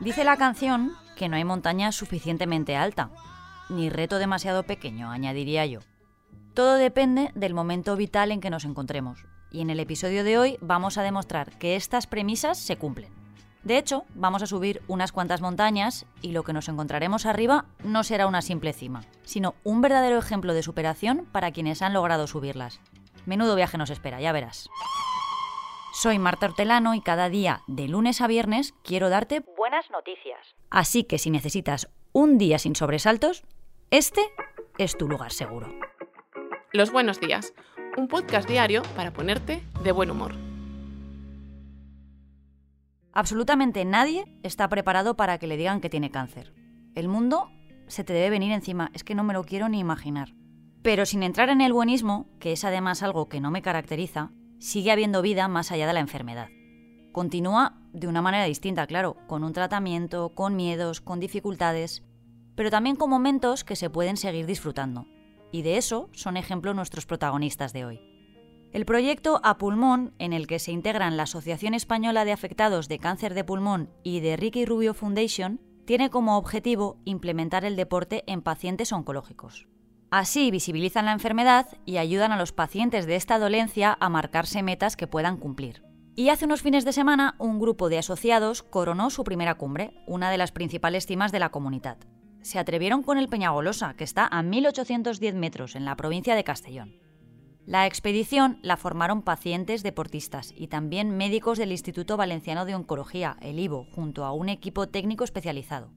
Dice la canción que no hay montaña suficientemente alta, ni reto demasiado pequeño, añadiría yo. Todo depende del momento vital en que nos encontremos, y en el episodio de hoy vamos a demostrar que estas premisas se cumplen. De hecho, vamos a subir unas cuantas montañas y lo que nos encontraremos arriba no será una simple cima, sino un verdadero ejemplo de superación para quienes han logrado subirlas. Menudo viaje nos espera, ya verás. Soy Marta Hortelano y cada día, de lunes a viernes, quiero darte buenas noticias. Así que si necesitas un día sin sobresaltos, este es tu lugar seguro. Los buenos días, un podcast diario para ponerte de buen humor. Absolutamente nadie está preparado para que le digan que tiene cáncer. El mundo se te debe venir encima, es que no me lo quiero ni imaginar. Pero sin entrar en el buenismo, que es además algo que no me caracteriza, sigue habiendo vida más allá de la enfermedad. Continúa de una manera distinta, claro, con un tratamiento, con miedos, con dificultades, pero también con momentos que se pueden seguir disfrutando. Y de eso son ejemplo nuestros protagonistas de hoy. El proyecto A Pulmón, en el que se integran la Asociación Española de Afectados de Cáncer de Pulmón y de Ricky Rubio Foundation, tiene como objetivo implementar el deporte en pacientes oncológicos. Así visibilizan la enfermedad y ayudan a los pacientes de esta dolencia a marcarse metas que puedan cumplir. Y hace unos fines de semana un grupo de asociados coronó su primera cumbre, una de las principales cimas de la comunidad. Se atrevieron con el Peñagolosa, que está a 1810 metros en la provincia de Castellón. La expedición la formaron pacientes deportistas y también médicos del Instituto Valenciano de Oncología, el IVO, junto a un equipo técnico especializado.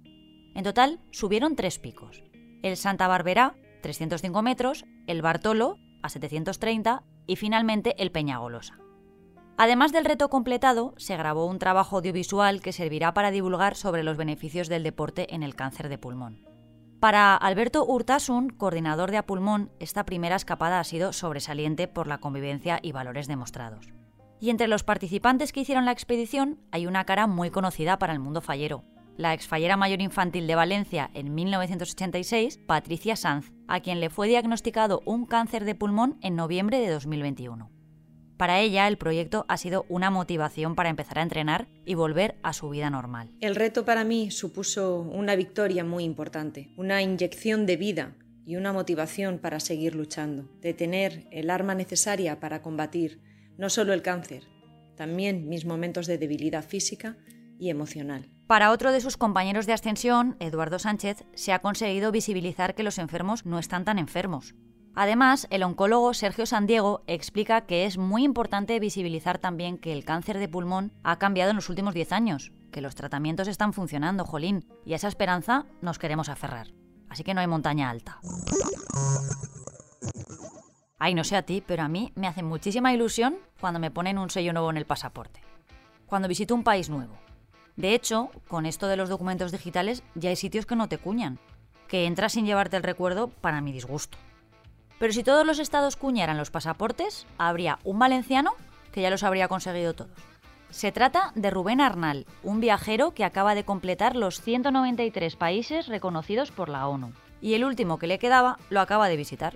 En total, subieron tres picos. El Santa Barbera, 305 metros, el Bartolo, a 730, y finalmente el Peñagolosa. Además del reto completado, se grabó un trabajo audiovisual que servirá para divulgar sobre los beneficios del deporte en el cáncer de pulmón. Para Alberto Urtasun, coordinador de Apulmón, esta primera escapada ha sido sobresaliente por la convivencia y valores demostrados. Y entre los participantes que hicieron la expedición hay una cara muy conocida para el mundo fallero. La exfallera mayor infantil de Valencia en 1986, Patricia Sanz, a quien le fue diagnosticado un cáncer de pulmón en noviembre de 2021. Para ella, el proyecto ha sido una motivación para empezar a entrenar y volver a su vida normal. El reto para mí supuso una victoria muy importante, una inyección de vida y una motivación para seguir luchando, de tener el arma necesaria para combatir no solo el cáncer, también mis momentos de debilidad física y emocional. Para otro de sus compañeros de ascensión, Eduardo Sánchez, se ha conseguido visibilizar que los enfermos no están tan enfermos, Además, el oncólogo Sergio Sandiego explica que es muy importante visibilizar también que el cáncer de pulmón ha cambiado en los últimos 10 años, que los tratamientos están funcionando, jolín, y a esa esperanza nos queremos aferrar. Así que no hay montaña alta. Ay, no sé a ti, pero a mí me hace muchísima ilusión cuando me ponen un sello nuevo en el pasaporte. Cuando visito un país nuevo. De hecho, con esto de los documentos digitales ya hay sitios que no te cuñan, que entras sin llevarte el recuerdo para mi disgusto. Pero si todos los estados cuñaran los pasaportes, habría un valenciano que ya los habría conseguido todos. Se trata de Rubén Arnal, un viajero que acaba de completar los 193 países reconocidos por la ONU. Y el último que le quedaba lo acaba de visitar.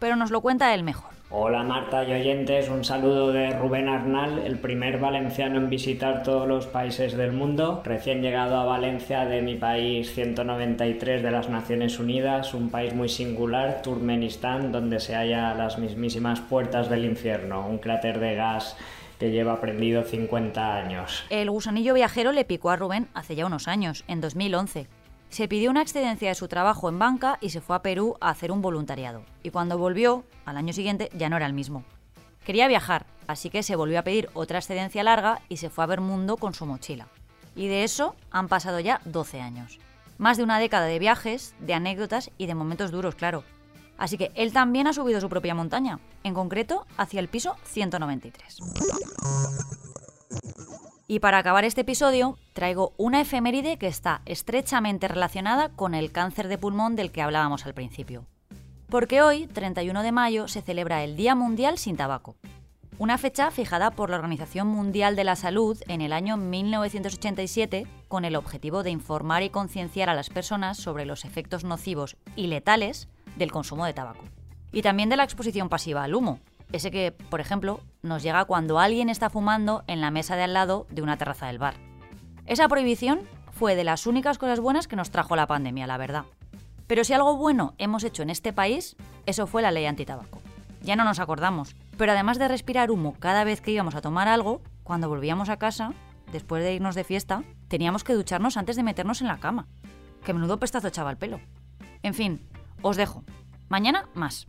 Pero nos lo cuenta él mejor. Hola Marta y oyentes, un saludo de Rubén Arnal, el primer valenciano en visitar todos los países del mundo, recién llegado a Valencia de mi país 193 de las Naciones Unidas, un país muy singular, Turkmenistán, donde se halla las mismísimas puertas del infierno, un cráter de gas que lleva prendido 50 años. El gusanillo viajero le picó a Rubén hace ya unos años, en 2011 se pidió una excedencia de su trabajo en banca y se fue a Perú a hacer un voluntariado. Y cuando volvió, al año siguiente, ya no era el mismo. Quería viajar, así que se volvió a pedir otra excedencia larga y se fue a ver mundo con su mochila. Y de eso han pasado ya 12 años. Más de una década de viajes, de anécdotas y de momentos duros, claro. Así que él también ha subido su propia montaña, en concreto hacia el piso 193. Y para acabar este episodio, traigo una efeméride que está estrechamente relacionada con el cáncer de pulmón del que hablábamos al principio. Porque hoy, 31 de mayo, se celebra el Día Mundial sin Tabaco. Una fecha fijada por la Organización Mundial de la Salud en el año 1987 con el objetivo de informar y concienciar a las personas sobre los efectos nocivos y letales del consumo de tabaco. Y también de la exposición pasiva al humo, ese que, por ejemplo, nos llega cuando alguien está fumando en la mesa de al lado de una terraza del bar. Esa prohibición fue de las únicas cosas buenas que nos trajo la pandemia, la verdad. Pero si algo bueno hemos hecho en este país, eso fue la ley antitabaco. Ya no nos acordamos, pero además de respirar humo cada vez que íbamos a tomar algo, cuando volvíamos a casa, después de irnos de fiesta, teníamos que ducharnos antes de meternos en la cama. Que menudo pestazo echaba el pelo. En fin, os dejo. Mañana más.